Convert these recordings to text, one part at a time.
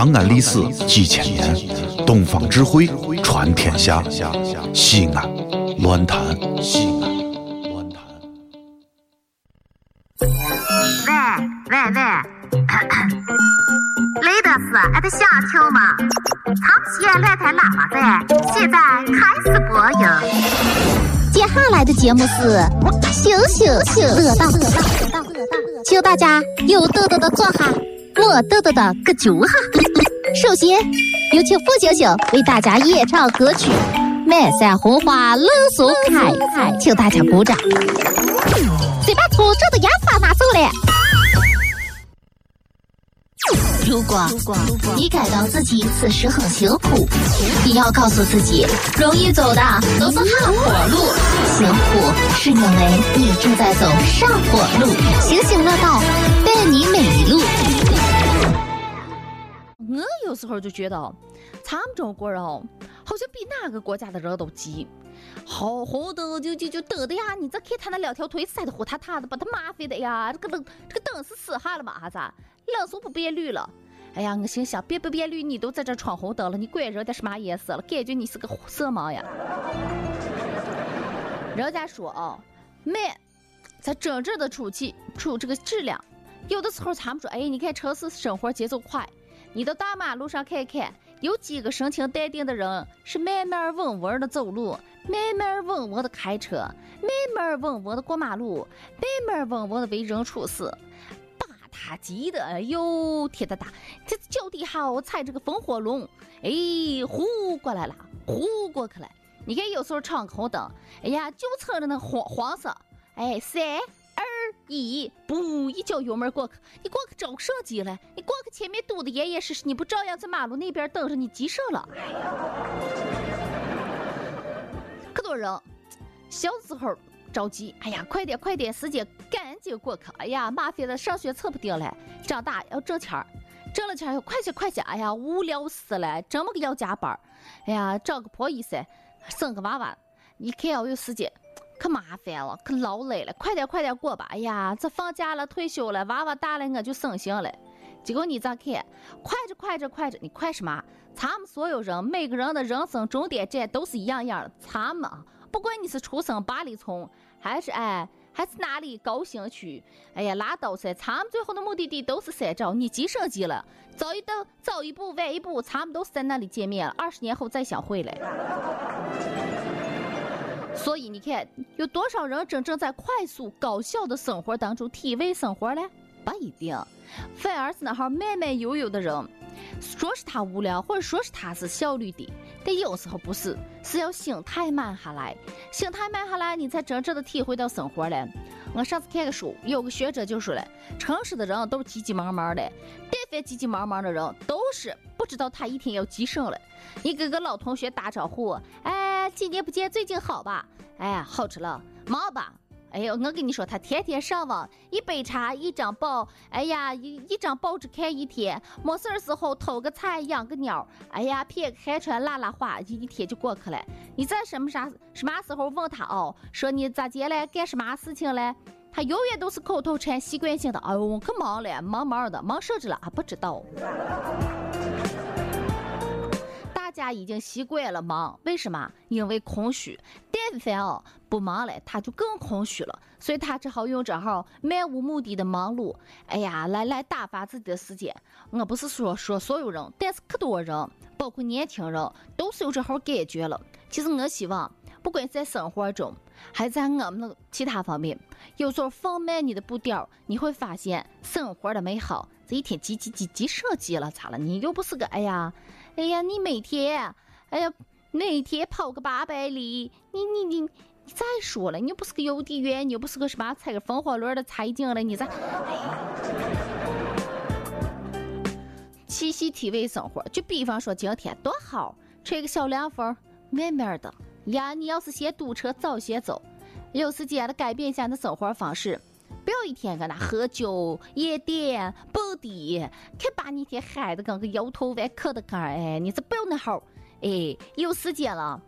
长安历史几千年，东方智慧传天下。西安，乱谈西安，乱谈。喂喂喂，雷德斯，俺在想听吗？长期来台喇叭在，现在开始播音。接下来的节目是星星星乐道，请大家有豆豆的坐下，没豆豆的搁脚下。首先有请付星星为大家演唱歌曲《满山红花冷松开》，请大家鼓掌。先把粗重的烟花拿走了。如果你感到自己此时很辛苦，你要告诉自己，容易走的都是下坡路，辛苦是因为你正在走上坡路。星星乐道伴你每一路。我有时候就觉得，咱们中国人哦，好像比哪个国家的人都急，好红灯就就就等的呀！你再看他那两条腿塞得火塌塌的，把他麻烦的呀！这个灯这个灯是死哈了吗？哈子，冷松不变绿了。哎呀，我心想，变不变绿，你都在这闯红灯了，你管人家什么颜色了？感觉你是个色盲呀！人家说哦，慢才真正的出气出这个质量。有的时候咱们说，哎，你看城市生活节奏快。你到大马路上看看，有几个神情淡定的人是慢慢稳稳的走路，慢慢稳稳的开车，慢慢稳稳的过马路，慢慢稳稳的为人处事。把他急的，哎呦天大大，这脚底下我踩着个风火轮，哎，呼过来了，呼过去了。你看有时候闯红灯，哎呀，就蹭着那黄黄色，哎，三。一不一脚油门过去，你过去着手机了？你过去前面堵的严严实实，你不照样在马路那边等着？你急什了？可多人小时候着急，哎呀，快点快点，时间赶紧过去，哎呀，麻烦的上学扯不定了。长大要挣钱儿挣了钱要快些快些，哎呀，无聊死了，这么个要加班哎呀，找个破医生，生个娃娃，你看要有时间。可麻烦了，可劳累了，快点快点过吧！哎呀，这放假了，退休了，娃娃大了，我就省心了。结果你咋看？快着快着快着，你快什么？咱们所有人，每个人的人生终点站都是一样样的。咱们不管你是出生八里村，还是哎，还是哪里高新区，哎呀，拉倒噻！咱们最后的目的地都是三兆，你急什么急了？早一等，早一步，晚一步，咱们都是在那里见面了。二十年后再相会了。所以你看，有多少人真正在快速高效的生活当中体味生活呢？不一定，反而是那号慢慢悠悠的人，说是他无聊，或者说是他是效率低，但有时候不是，是要心态慢下来，心态慢下来，你才真正的体会到生活了。我上次看个书，有个学者就说了，城市的人都是急急忙忙的，但凡急急忙忙的人，都是不知道他一天要几声了。你跟个老同学打招呼，哎。几年不见，最近好吧？哎呀，好吃了，忙吧？哎呦，我跟你说，他天天上网，一杯茶，一张报，哎呀，一一张报纸看一天，没事儿时候偷个菜，养个鸟，哎呀，骗个海船，拉拉话，一天就过去了。你在什么啥什么时候问他哦？说你咋接了？干什么事情嘞？他永远都是口头禅，习惯性的。哎呦，可忙了，忙忙的，忙啥子了？啊，不知道。大家已经习惯了忙，为什么？因为空虚。但凡哦不忙了，他就更空虚了，所以他只好用这号漫无目的的忙碌，哎呀，来来打发自己的时间。我不是说说所有人，但是可多人，包括年轻人，都是有这号感觉了。其实我希望，不管在生活中，还在我们的其他方面，有时候放慢你的步调，你会发现生活的美好。这一天急急急急什急了？咋了？你又不是个哎呀。哎呀，你每天，哎呀，每天跑个八百里，你你你，你再说了，你又不是个邮递员，你又不是个什么踩个风火轮的财经了，你咋？气息体味生活，就比方说今天多好，吹个小凉风，慢慢的呀。你要是嫌堵车，早些走，有时间了改变一下你的生活方式。不要一天搁那喝酒、夜店、蹦迪，看把你天嗨的跟个摇头丸嗑的干哎！你这不要那号，哎，有时间了，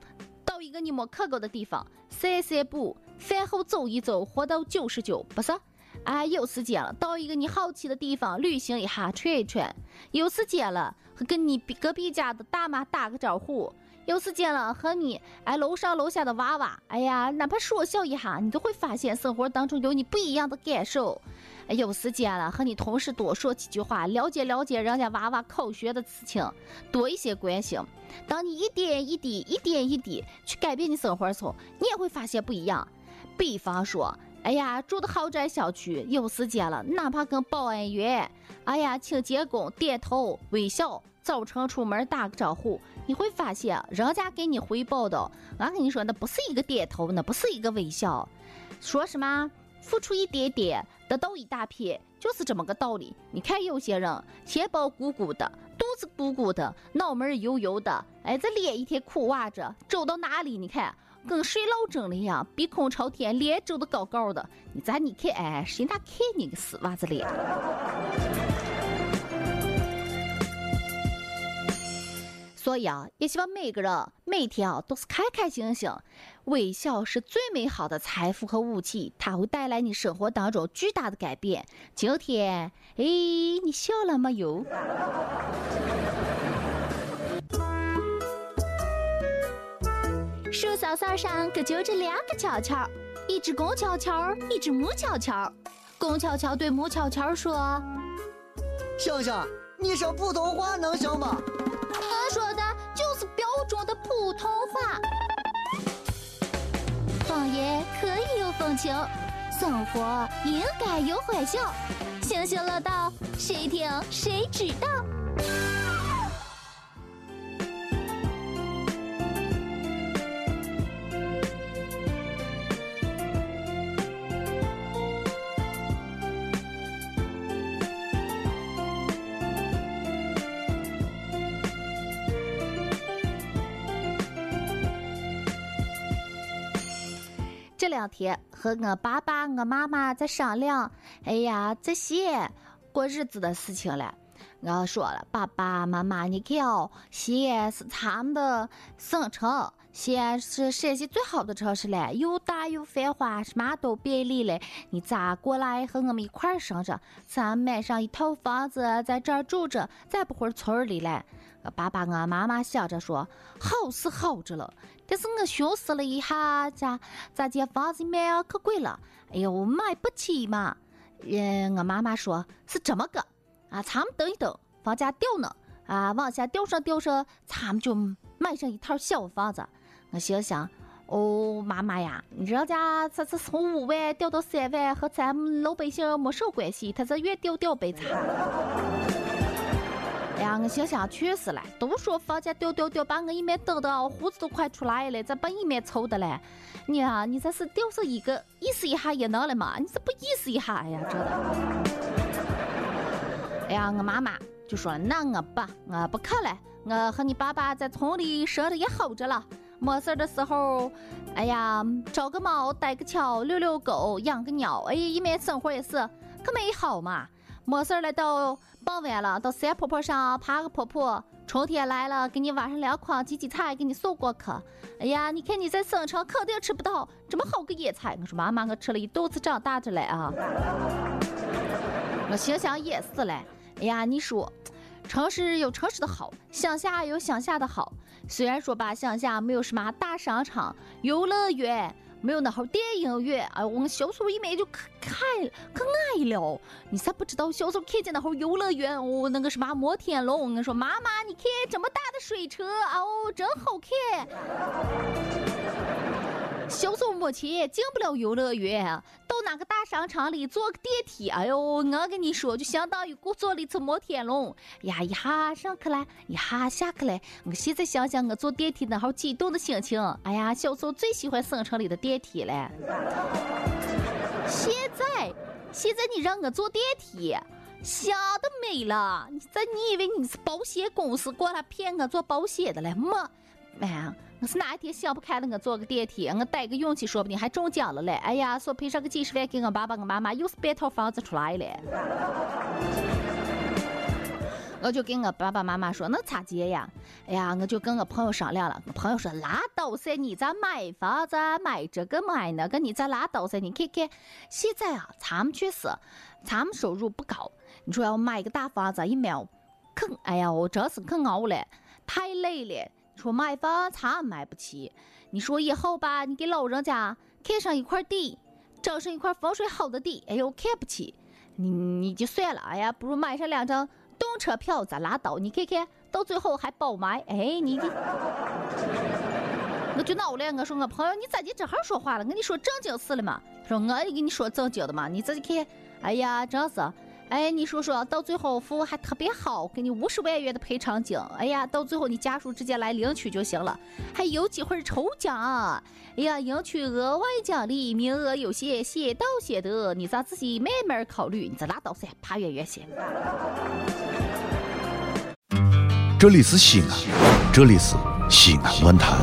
到一个你没去过的地方散散步，饭后走一走，活到九十九，不是？啊，有时间了，到一个你好奇的地方旅行一下，串一串；有时间了，和跟你隔壁家的大妈打个招呼；有时间了，和你哎楼上楼下的娃娃，哎呀，哪怕说笑一下，你都会发现生活当中有你不一样的感受。有时间了，和你同事多说几句话，了解了解人家娃娃考学的事情，多一些关心。当你一点一滴、一点一滴去改变你生活的时候，你也会发现不一样。比方说，哎呀，住的豪宅小区，有时间了，哪怕跟保安员、哎呀清洁工点头微笑，早晨出门打个招呼，你会发现人家给你回报的，俺跟你说，那不是一个点头，那不是一个微笑，说什么？付出一点点，得到一大片，就是这么个道理。你看有些人钱包鼓鼓的，肚子鼓鼓的，脑门油油的，哎，这脸一天苦哇着，走到哪里你看跟睡老针了一样，鼻孔朝天，脸皱得高高的。你咋你看，哎，谁哪看你个死娃子脸？所以啊，也希望每个人每天啊都是开开心心。微笑是最美好的财富和武器，它会带来你生活当中巨大的改变。今天，哎，你笑了没有？树梢梢上可就着两个悄悄，一只公悄悄，一只母悄悄。公悄悄对母悄悄说：“星星，你说普通话能行吗？”他说的就是标准的普通话，方言可以有风情，生活应该有欢笑，行行乐道，谁听谁知道。这两天和我爸爸、我妈妈在商量，哎呀，这些过日子的事情了。我说了，爸爸妈妈，你看哦，西安是咱们的省城，西安是陕西最好的城市嘞，又大又繁华，什么都便利嘞。你咋过来和我们一块儿生着？咱买上一套房子，在这儿住着，再不回村里了。爸爸、我妈妈想着说，好是好着了，但是我寻思了一下，咋咋间房子买可贵了？哎呦，买不起嘛。嗯，我妈妈说是这么个。啊，咱们等一等，房价掉呢，啊，往下掉上掉上，咱们就买上一套小房子。我心想，哦，妈妈呀，人家这这从五万掉到三万，和咱们老百姓没啥关系，他这越掉掉白惨。哎呀，我心想，确实嘞，都说房价掉掉掉，把我一面等的胡子都快出来了，咋把一面抽的嘞？你啊，你这是掉上一个意思一下也能了嘛？你这不意思一下，哎呀，真的。哎呀，我妈妈就说：“那我不，我不去了。我和你爸爸在村里生的也好着了。没事的时候，哎呀，找个猫，逮个巧，遛遛狗，养个鸟，哎，一面生活也是可美好嘛。没事了，到傍晚了，到山坡坡上爬个坡坡。春天来了，给你挖上两筐荠荠菜，给你送过去。哎呀，你看你在省城肯定吃不到这么好个野菜。我说妈妈，我吃了一肚子长大着嘞啊。我心想也是嘞。”哎呀，你说，城市有城市的好，乡下有乡下的好。虽然说吧，乡下没有什么大商场、游乐园，没有那号电影院。哎，我们小时候一面就可看可爱了。你咋不知道小时候看见那号游乐园哦，那个什么摩天轮？我跟你说妈妈，你看这么大的水车哦，真好看。小时候没钱，进不了游乐园。到哪个大商场里坐个电梯，哎呦，我跟你说，就相当于坐了一次摩天轮呀，一下上去了，一下下去了。我现在想想，我坐电梯那好激动的心情，哎呀，小时候最喜欢省城里的电梯了。现在，现在你让我坐电梯，想得美了。你这你以为你是保险公司过来骗我做保险的了？没，哎呀。我是哪一天想不开了，我坐个电梯，我逮个运气，说不定还中奖了嘞！哎呀，说赔上个几十万给我爸爸、我妈妈，又是半套房子出来了。我就跟我爸爸妈妈说，那咋接呀？哎呀，我就跟我朋友商量了，我朋友说拉倒噻，你咋买房子买这个买那个，你咋拉倒噻？你看看现在啊，咱们确实，咱们收入不高，你说要买个大房子一秒，可哎呀，我真是可熬了，太累了。说买房咱买不起，你说以后吧，你给老人家看上一块地，找上一块风水好的地，哎呦看不起，你你就算了，哎呀，不如买上两张。动车票咱拉倒？你看看到最后还包埋，哎，你我就恼了。我说我朋友，你咋就这样说话了？跟你说正经事了嘛？说我也跟你说正经的嘛？你自己看，哎呀，真是，哎，你说说到最后服务还特别好，给你五十万元的赔偿金。哎呀，到最后你家属直接来领取就行了，还有机会抽奖。哎呀，赢取额外奖励，名额有限，先到先得，你咋自己慢慢考虑？你再拉倒噻，爬远远些。这里是西安，这里是西安论坛。